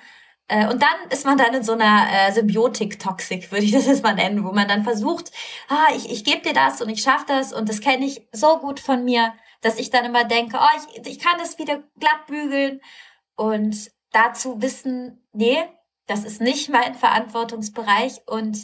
Äh, und dann ist man dann in so einer äh, Symbiotik-Toxik, [LAUGHS] würde ich das jetzt mal nennen, wo man dann versucht, ah, ich, ich gebe dir das und ich schaffe das und das kenne ich so gut von mir, dass ich dann immer denke, oh, ich, ich kann das wieder glatt bügeln. Und dazu wissen, nee, das ist nicht mein Verantwortungsbereich und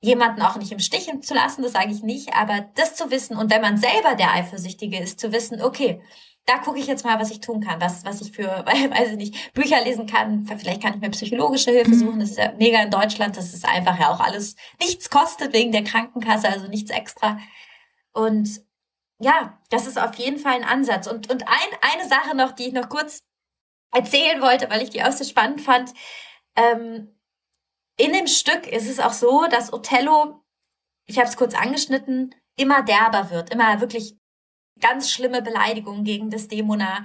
jemanden auch nicht im Stich zu lassen, das sage ich nicht, aber das zu wissen und wenn man selber der Eifersüchtige ist, zu wissen, okay, da gucke ich jetzt mal, was ich tun kann, was, was ich für, [LAUGHS] weiß ich nicht, Bücher lesen kann, vielleicht kann ich mir psychologische Hilfe mhm. suchen, das ist ja mega in Deutschland, das ist einfach ja auch alles nichts kostet wegen der Krankenkasse, also nichts extra. Und ja, das ist auf jeden Fall ein Ansatz. Und, und ein, eine Sache noch, die ich noch kurz erzählen wollte, weil ich die auch so spannend fand, ähm, in dem Stück ist es auch so, dass Othello, ich habe es kurz angeschnitten, immer derber wird, immer wirklich ganz schlimme Beleidigungen gegen Desdemona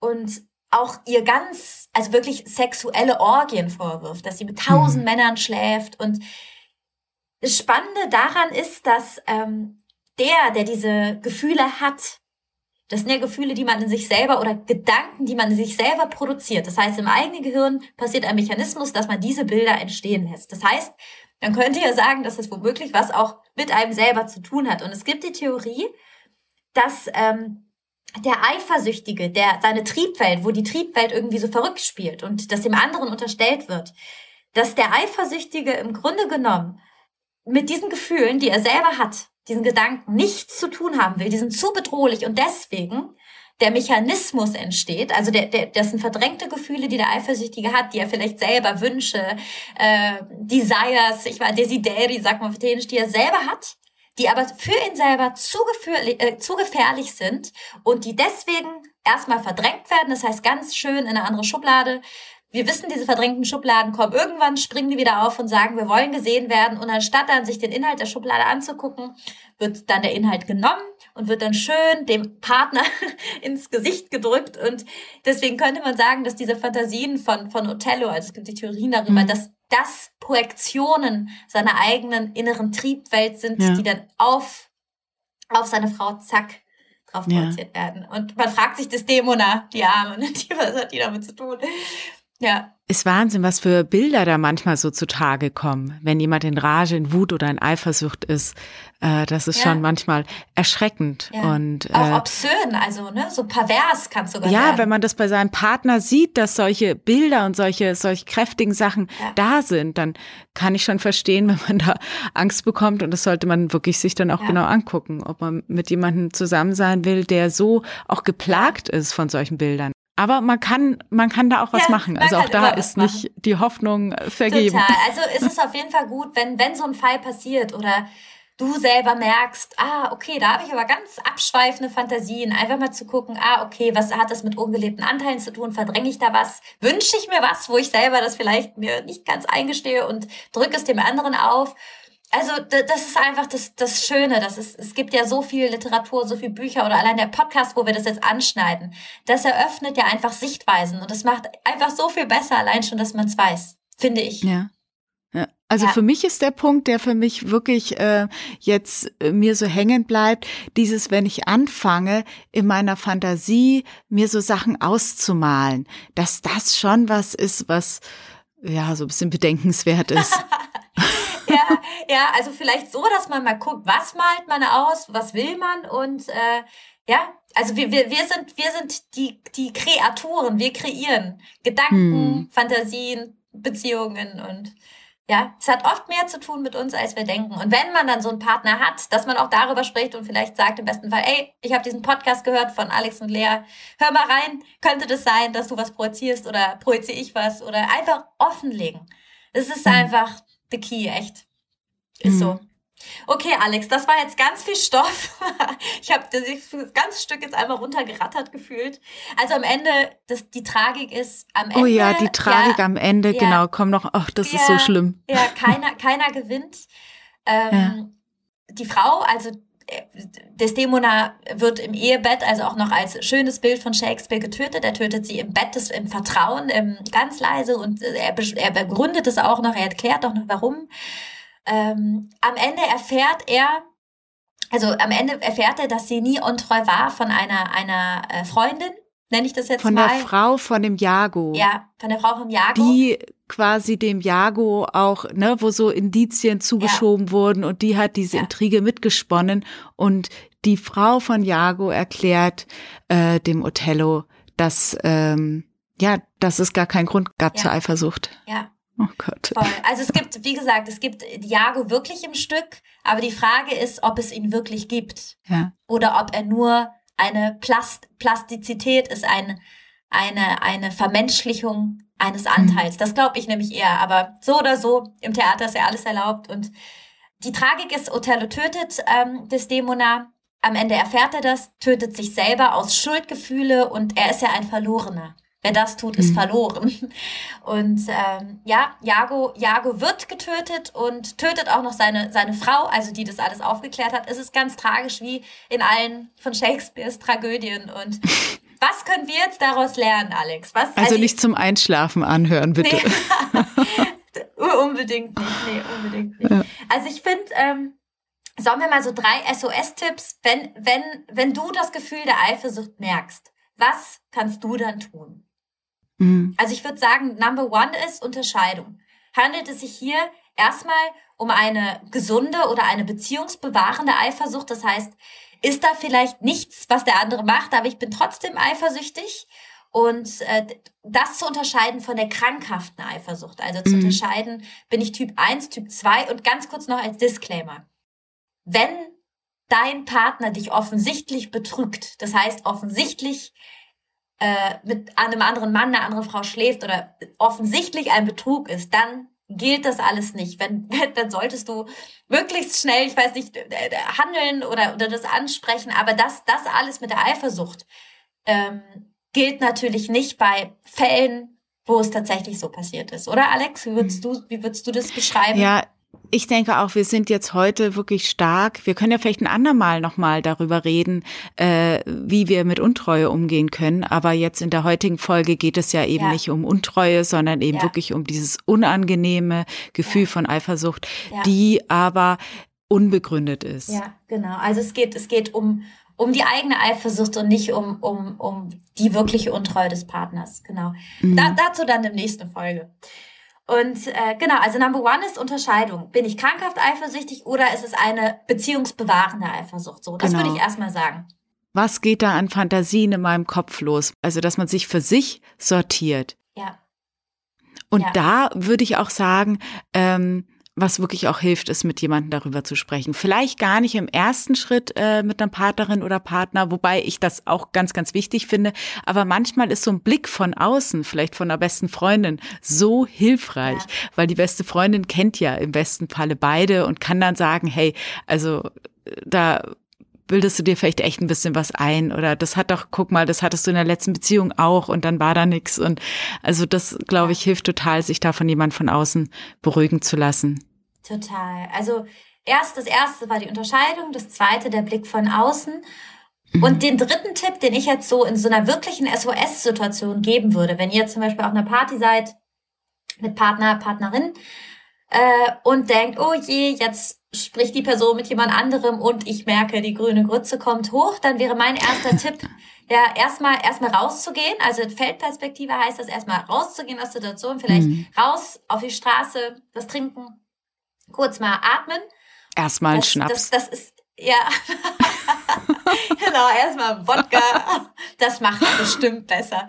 und auch ihr ganz, also wirklich sexuelle Orgien vorwirft, dass sie mit tausend hm. Männern schläft. Und das Spannende daran ist, dass ähm, der, der diese Gefühle hat, das sind ja Gefühle, die man in sich selber oder Gedanken, die man in sich selber produziert. Das heißt, im eigenen Gehirn passiert ein Mechanismus, dass man diese Bilder entstehen lässt. Das heißt, man könnte ja sagen, dass es womöglich was auch mit einem selber zu tun hat. Und es gibt die Theorie, dass ähm, der Eifersüchtige, der seine Triebwelt, wo die Triebwelt irgendwie so verrückt spielt und das dem anderen unterstellt wird, dass der Eifersüchtige im Grunde genommen mit diesen Gefühlen, die er selber hat, diesen Gedanken nichts zu tun haben will, die sind zu bedrohlich und deswegen der Mechanismus entsteht, also der, der, das sind verdrängte Gefühle, die der Eifersüchtige hat, die er vielleicht selber Wünsche, äh, Desires, ich war Desideri, sagt man auf Italienisch, die er selber hat, die aber für ihn selber zu, äh, zu gefährlich sind und die deswegen erstmal verdrängt werden, das heißt ganz schön in eine andere Schublade wir wissen, diese verdrängten Schubladen kommen. Irgendwann springen die wieder auf und sagen, wir wollen gesehen werden. Und anstatt dann sich den Inhalt der Schublade anzugucken, wird dann der Inhalt genommen und wird dann schön dem Partner [LAUGHS] ins Gesicht gedrückt. Und deswegen könnte man sagen, dass diese Fantasien von, von Othello, also es gibt die Theorien darüber, mhm. dass das Projektionen seiner eigenen inneren Triebwelt sind, ja. die dann auf, auf seine Frau, zack, drauf projiziert ja. werden. Und man fragt sich das Dämona, die Arme, [LAUGHS] die, was hat die damit zu tun? Ja. Ist Wahnsinn, was für Bilder da manchmal so zutage kommen, wenn jemand in Rage, in Wut oder in Eifersucht ist. Äh, das ist ja. schon manchmal erschreckend ja. und auch äh, obszön, also ne, so pervers kann es sogar Ja, werden. wenn man das bei seinem Partner sieht, dass solche Bilder und solche solch kräftigen Sachen ja. da sind, dann kann ich schon verstehen, [LAUGHS] wenn man da Angst bekommt und das sollte man wirklich sich dann auch genau angucken, ob man mit jemandem zusammen sein will, der so auch geplagt ist von solchen Bildern. Aber man kann, man kann da auch was ja, machen. Also auch da ist nicht die Hoffnung vergeben. Total. Also ist es auf jeden Fall gut, wenn, wenn so ein Fall passiert oder du selber merkst, ah, okay, da habe ich aber ganz abschweifende Fantasien. Einfach mal zu gucken, ah, okay, was hat das mit ungelebten Anteilen zu tun? Verdränge ich da was? Wünsche ich mir was, wo ich selber das vielleicht mir nicht ganz eingestehe und drücke es dem anderen auf? Also das ist einfach das, das Schöne. Das ist, es gibt ja so viel Literatur, so viel Bücher oder allein der Podcast, wo wir das jetzt anschneiden. Das eröffnet ja einfach Sichtweisen und das macht einfach so viel besser, allein schon, dass man es weiß, finde ich. Ja. ja. Also ja. für mich ist der Punkt, der für mich wirklich äh, jetzt äh, mir so hängen bleibt, dieses, wenn ich anfange, in meiner Fantasie mir so Sachen auszumalen, dass das schon was ist, was ja so ein bisschen bedenkenswert ist. [LAUGHS] ja, ja, also vielleicht so, dass man mal guckt, was malt man aus, was will man und äh, ja, also wir, wir, wir sind, wir sind die, die Kreaturen, wir kreieren Gedanken, hm. Fantasien, Beziehungen und ja, es hat oft mehr zu tun mit uns, als wir denken. Und wenn man dann so einen Partner hat, dass man auch darüber spricht und vielleicht sagt im besten Fall, ey, ich habe diesen Podcast gehört von Alex und Lea, hör mal rein, könnte das sein, dass du was projizierst oder projiziere ich was oder einfach offenlegen. Das ist mhm. einfach the key, echt. Ist mhm. so. Okay, Alex, das war jetzt ganz viel Stoff. [LAUGHS] ich habe das ganze Stück jetzt einmal runtergerattert gefühlt. Also am Ende, das, die Tragik ist am Ende. Oh ja, die Tragik ja, am Ende, ja, genau, komm noch, ach, das ja, ist so schlimm. Ja, keiner, keiner gewinnt. [LAUGHS] Ähm, die Frau, also Desdemona wird im Ehebett, also auch noch als schönes Bild von Shakespeare getötet. Er tötet sie im Bett, des, im Vertrauen, im, ganz leise und er, er begründet es auch noch, er erklärt auch noch warum. Ähm, am Ende erfährt er, also am Ende erfährt er, dass sie nie untreu war von einer, einer äh, Freundin, nenne ich das jetzt von mal. Von der Frau von dem Jago. Ja, von der Frau vom Jago. Die quasi dem Jago auch, ne, wo so Indizien zugeschoben ja. wurden und die hat diese ja. Intrige mitgesponnen und die Frau von Jago erklärt äh, dem Othello, dass ähm, ja, dass es gar keinen Grund gab ja. zur Eifersucht. Ja, Oh Gott. Voll. Also es gibt, wie gesagt, es gibt Diago wirklich im Stück, aber die Frage ist, ob es ihn wirklich gibt. Ja. Oder ob er nur eine Plast Plastizität ist, ein, eine, eine Vermenschlichung eines Anteils. Mhm. Das glaube ich nämlich eher. Aber so oder so, im Theater ist ja alles erlaubt. Und die Tragik ist, Othello tötet ähm, Desdemona. Am Ende erfährt er das, tötet sich selber aus Schuldgefühle und er ist ja ein Verlorener. Wer das tut, ist mhm. verloren. Und ähm, ja, Jago, Jago wird getötet und tötet auch noch seine, seine Frau, also die das alles aufgeklärt hat. Es ist ganz tragisch, wie in allen von Shakespeares Tragödien. Und [LAUGHS] was können wir jetzt daraus lernen, Alex? Was, also, also nicht ich, zum Einschlafen anhören, bitte. Nee, [LAUGHS] [LAUGHS] unbedingt nicht. Nee, unbedingt nicht. Ja. Also ich finde, ähm, sollen wir mal so drei SOS-Tipps, wenn, wenn, wenn du das Gefühl der Eifersucht merkst, was kannst du dann tun? Mhm. Also ich würde sagen, Number One ist Unterscheidung. Handelt es sich hier erstmal um eine gesunde oder eine beziehungsbewahrende Eifersucht? Das heißt, ist da vielleicht nichts, was der andere macht, aber ich bin trotzdem eifersüchtig? Und äh, das zu unterscheiden von der krankhaften Eifersucht. Also zu mhm. unterscheiden, bin ich Typ 1, Typ 2 und ganz kurz noch als Disclaimer. Wenn dein Partner dich offensichtlich betrügt, das heißt offensichtlich äh, mit einem anderen Mann, einer anderen Frau schläft oder offensichtlich ein Betrug ist, dann gilt das alles nicht. Wenn, [LAUGHS] dann solltest du möglichst schnell, ich weiß nicht, äh, äh, handeln oder, oder das ansprechen. Aber das, das alles mit der Eifersucht ähm, gilt natürlich nicht bei Fällen, wo es tatsächlich so passiert ist. Oder Alex, wie würdest du, wie würdest du das beschreiben? Ja, ich denke auch, wir sind jetzt heute wirklich stark. Wir können ja vielleicht ein andermal nochmal darüber reden, äh, wie wir mit Untreue umgehen können. Aber jetzt in der heutigen Folge geht es ja eben ja. nicht um Untreue, sondern eben ja. wirklich um dieses unangenehme Gefühl ja. von Eifersucht, die aber unbegründet ist. Ja, genau. Also es geht, es geht um, um die eigene Eifersucht und nicht um, um, um die wirkliche Untreue des Partners. Genau. Mhm. Da, dazu dann in der nächsten Folge. Und äh, genau, also Number One ist Unterscheidung. Bin ich krankhaft eifersüchtig oder ist es eine beziehungsbewahrende Eifersucht? So, das genau. würde ich erstmal sagen. Was geht da an Fantasien in meinem Kopf los? Also, dass man sich für sich sortiert. Ja. Und ja. da würde ich auch sagen, ähm, was wirklich auch hilft, ist mit jemandem darüber zu sprechen. Vielleicht gar nicht im ersten Schritt äh, mit einer Partnerin oder Partner, wobei ich das auch ganz, ganz wichtig finde. Aber manchmal ist so ein Blick von außen, vielleicht von einer besten Freundin, so hilfreich, ja. weil die beste Freundin kennt ja im besten Falle beide und kann dann sagen, hey, also da bildest du dir vielleicht echt ein bisschen was ein oder das hat doch, guck mal, das hattest du in der letzten Beziehung auch und dann war da nichts und also das, glaube ich, hilft total, sich da von jemand von außen beruhigen zu lassen. Total. Also erst das erste war die Unterscheidung, das zweite der Blick von außen. Mhm. Und den dritten Tipp, den ich jetzt so in so einer wirklichen SOS-Situation geben würde, wenn ihr zum Beispiel auf einer Party seid mit Partner, Partnerin äh, und denkt, oh je, jetzt spricht die Person mit jemand anderem und ich merke, die grüne Grütze kommt hoch, dann wäre mein erster [LAUGHS] Tipp, ja, erstmal erstmal rauszugehen. Also Feldperspektive heißt das erstmal rauszugehen aus der Situation, vielleicht mhm. raus auf die Straße, was trinken, kurz mal atmen. Erstmal ein Schnaps. Das, das ist ja, [LAUGHS] genau, erstmal Wodka. Das macht bestimmt besser.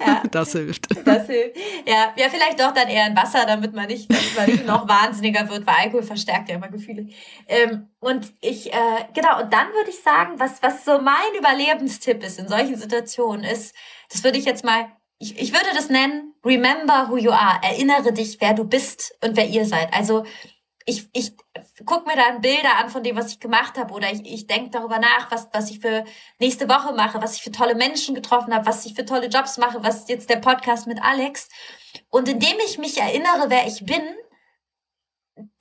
Ja. Das hilft. Das hilft. Ja, ja, vielleicht doch dann eher ein Wasser, damit man nicht, damit man nicht noch wahnsinniger wird, weil Alkohol verstärkt ja immer Gefühle. Ähm, und ich, äh, genau, und dann würde ich sagen, was, was so mein Überlebenstipp ist in solchen Situationen ist, das würde ich jetzt mal ich, ich würde das nennen, remember who you are. Erinnere dich, wer du bist und wer ihr seid. Also ich, ich guck mir dann Bilder an von dem, was ich gemacht habe, oder ich, ich denke darüber nach, was, was ich für nächste Woche mache, was ich für tolle Menschen getroffen habe, was ich für tolle Jobs mache, was jetzt der Podcast mit Alex. Und indem ich mich erinnere, wer ich bin,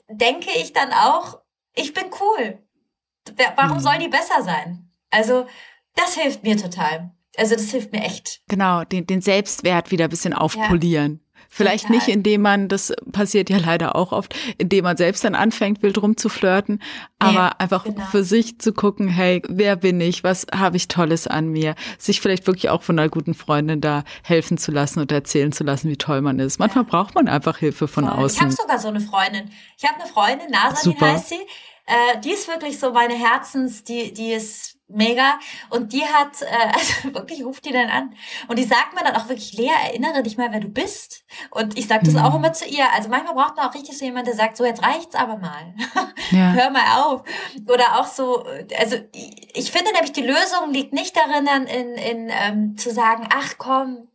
denke ich dann auch, ich bin cool. Warum mhm. soll die besser sein? Also, das hilft mir total. Also, das hilft mir echt. Genau, den, den Selbstwert wieder ein bisschen aufpolieren. Ja. Vielleicht Total. nicht, indem man, das passiert ja leider auch oft, indem man selbst dann anfängt, wild rumzuflirten, aber ja, einfach genau. für sich zu gucken, hey, wer bin ich, was habe ich Tolles an mir, sich vielleicht wirklich auch von einer guten Freundin da helfen zu lassen und erzählen zu lassen, wie toll man ist. Manchmal ja. braucht man einfach Hilfe von Voll. außen. Ich habe sogar so eine Freundin. Ich habe eine Freundin, Nazanin heißt sie. Äh, die ist wirklich so meine Herzens, die, die ist mega. Und die hat, äh, [LAUGHS] also wirklich ruft die dann an. Und die sagt mir dann auch wirklich, Lea, erinnere dich mal, wer du bist. Und ich sage das mhm. auch immer zu ihr. Also manchmal braucht man auch richtig so jemand, der sagt, so jetzt reicht's aber mal. [LAUGHS] Ja. Hör mal auf. Oder auch so, also ich finde nämlich, die Lösung liegt nicht darin, dann in, in ähm, zu sagen, ach komm,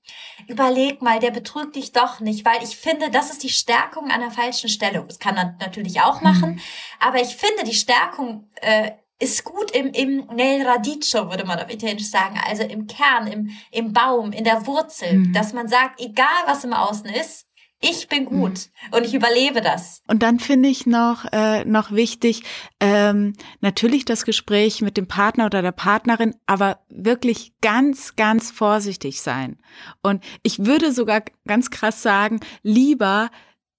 überleg mal, der betrügt dich doch nicht, weil ich finde, das ist die Stärkung an der falschen Stelle. Das kann man natürlich auch machen, mhm. aber ich finde, die Stärkung äh, ist gut im, im nel radicio, würde man auf Italienisch sagen, also im Kern, im, im Baum, in der Wurzel, mhm. dass man sagt, egal was im Außen ist, ich bin gut mhm. und ich überlebe das. Und dann finde ich noch, äh, noch wichtig, ähm, natürlich das Gespräch mit dem Partner oder der Partnerin, aber wirklich ganz, ganz vorsichtig sein. Und ich würde sogar ganz krass sagen, lieber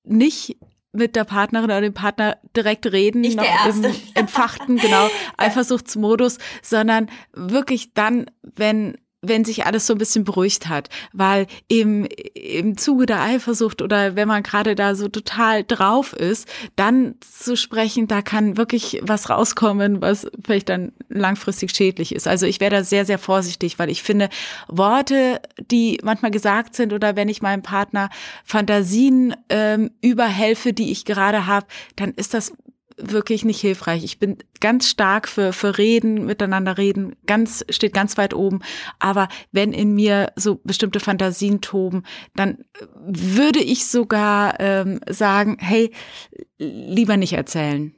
nicht mit der Partnerin oder dem Partner direkt reden, Nicht noch im entfachten, genau, [LAUGHS] Eifersuchtsmodus, sondern wirklich dann, wenn wenn sich alles so ein bisschen beruhigt hat, weil im, im Zuge der Eifersucht oder wenn man gerade da so total drauf ist, dann zu sprechen, da kann wirklich was rauskommen, was vielleicht dann langfristig schädlich ist. Also ich wäre da sehr, sehr vorsichtig, weil ich finde, Worte, die manchmal gesagt sind oder wenn ich meinem Partner Fantasien ähm, überhelfe, die ich gerade habe, dann ist das wirklich nicht hilfreich. Ich bin ganz stark für, für Reden, miteinander reden, ganz, steht ganz weit oben. Aber wenn in mir so bestimmte Fantasien toben, dann würde ich sogar ähm, sagen, hey, lieber nicht erzählen.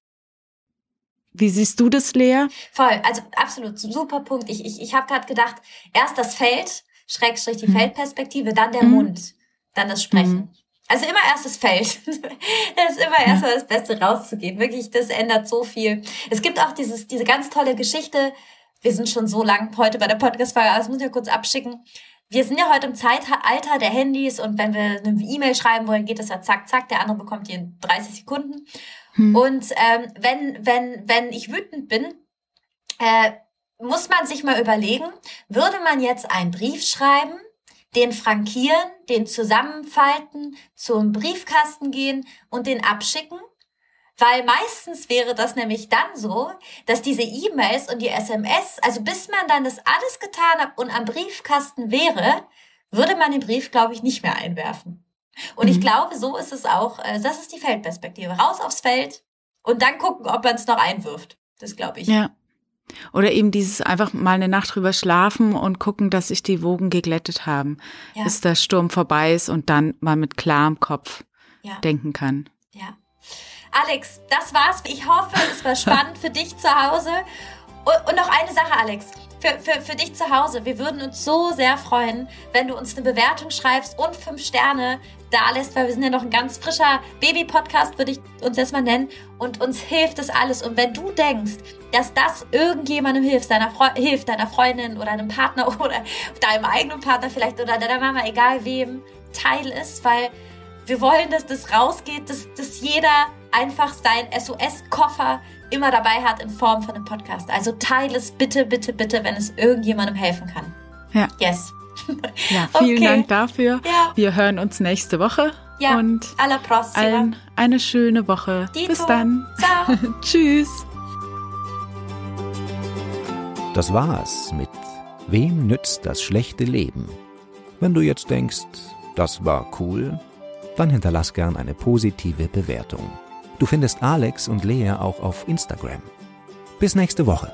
Wie siehst du das, Lea? Voll, also absolut, super Punkt. Ich, ich, ich habe gerade gedacht, erst das Feld, Schrägstrich die hm. Feldperspektive, dann der hm. Mund, dann das Sprechen. Hm. Also immer erstes Feld. [LAUGHS] das ist immer erstmal das Beste rauszugehen. Wirklich, das ändert so viel. Es gibt auch dieses, diese ganz tolle Geschichte. Wir sind schon so lang heute bei der Podcast-Folge, aber das muss ich ja kurz abschicken. Wir sind ja heute im Zeitalter der Handys und wenn wir eine E-Mail schreiben wollen, geht das ja zack, zack. Der andere bekommt die in 30 Sekunden. Hm. Und ähm, wenn, wenn, wenn ich wütend bin, äh, muss man sich mal überlegen, würde man jetzt einen Brief schreiben, den frankieren, den zusammenfalten, zum Briefkasten gehen und den abschicken. Weil meistens wäre das nämlich dann so, dass diese E-Mails und die SMS, also bis man dann das alles getan hat und am Briefkasten wäre, würde man den Brief, glaube ich, nicht mehr einwerfen. Und mhm. ich glaube, so ist es auch, äh, das ist die Feldperspektive. Raus aufs Feld und dann gucken, ob man es noch einwirft. Das glaube ich. Ja. Oder eben dieses einfach mal eine Nacht drüber schlafen und gucken, dass sich die Wogen geglättet haben, ja. bis der Sturm vorbei ist und dann mal mit klarem Kopf ja. denken kann. Ja. Alex, das war's. Ich hoffe, es war [LAUGHS] spannend für dich zu Hause. Und, und noch eine Sache, Alex für, für, für dich zu Hause. Wir würden uns so sehr freuen, wenn du uns eine Bewertung schreibst und fünf Sterne da lässt, weil wir sind ja noch ein ganz frischer Baby-Podcast, würde ich uns jetzt mal nennen. Und uns hilft das alles. Und wenn du denkst, dass das irgendjemandem hilft, deiner, Fre hilft, deiner Freundin oder einem Partner [LAUGHS] oder deinem eigenen Partner vielleicht oder deiner Mama, egal wem, Teil ist, weil wir wollen, dass das rausgeht, dass, dass jeder einfach sein SOS-Koffer immer dabei hat in Form von einem Podcast. Also teile es bitte, bitte, bitte, wenn es irgendjemandem helfen kann. Ja. Yes. [LAUGHS] Ja, vielen okay. Dank dafür. Ja. Wir hören uns nächste Woche. Ja, und allen eine schöne Woche. Dito. Bis dann. Ciao. [LAUGHS] Tschüss. Das war's mit Wem nützt das schlechte Leben? Wenn du jetzt denkst, das war cool, dann hinterlass gern eine positive Bewertung. Du findest Alex und Lea auch auf Instagram. Bis nächste Woche.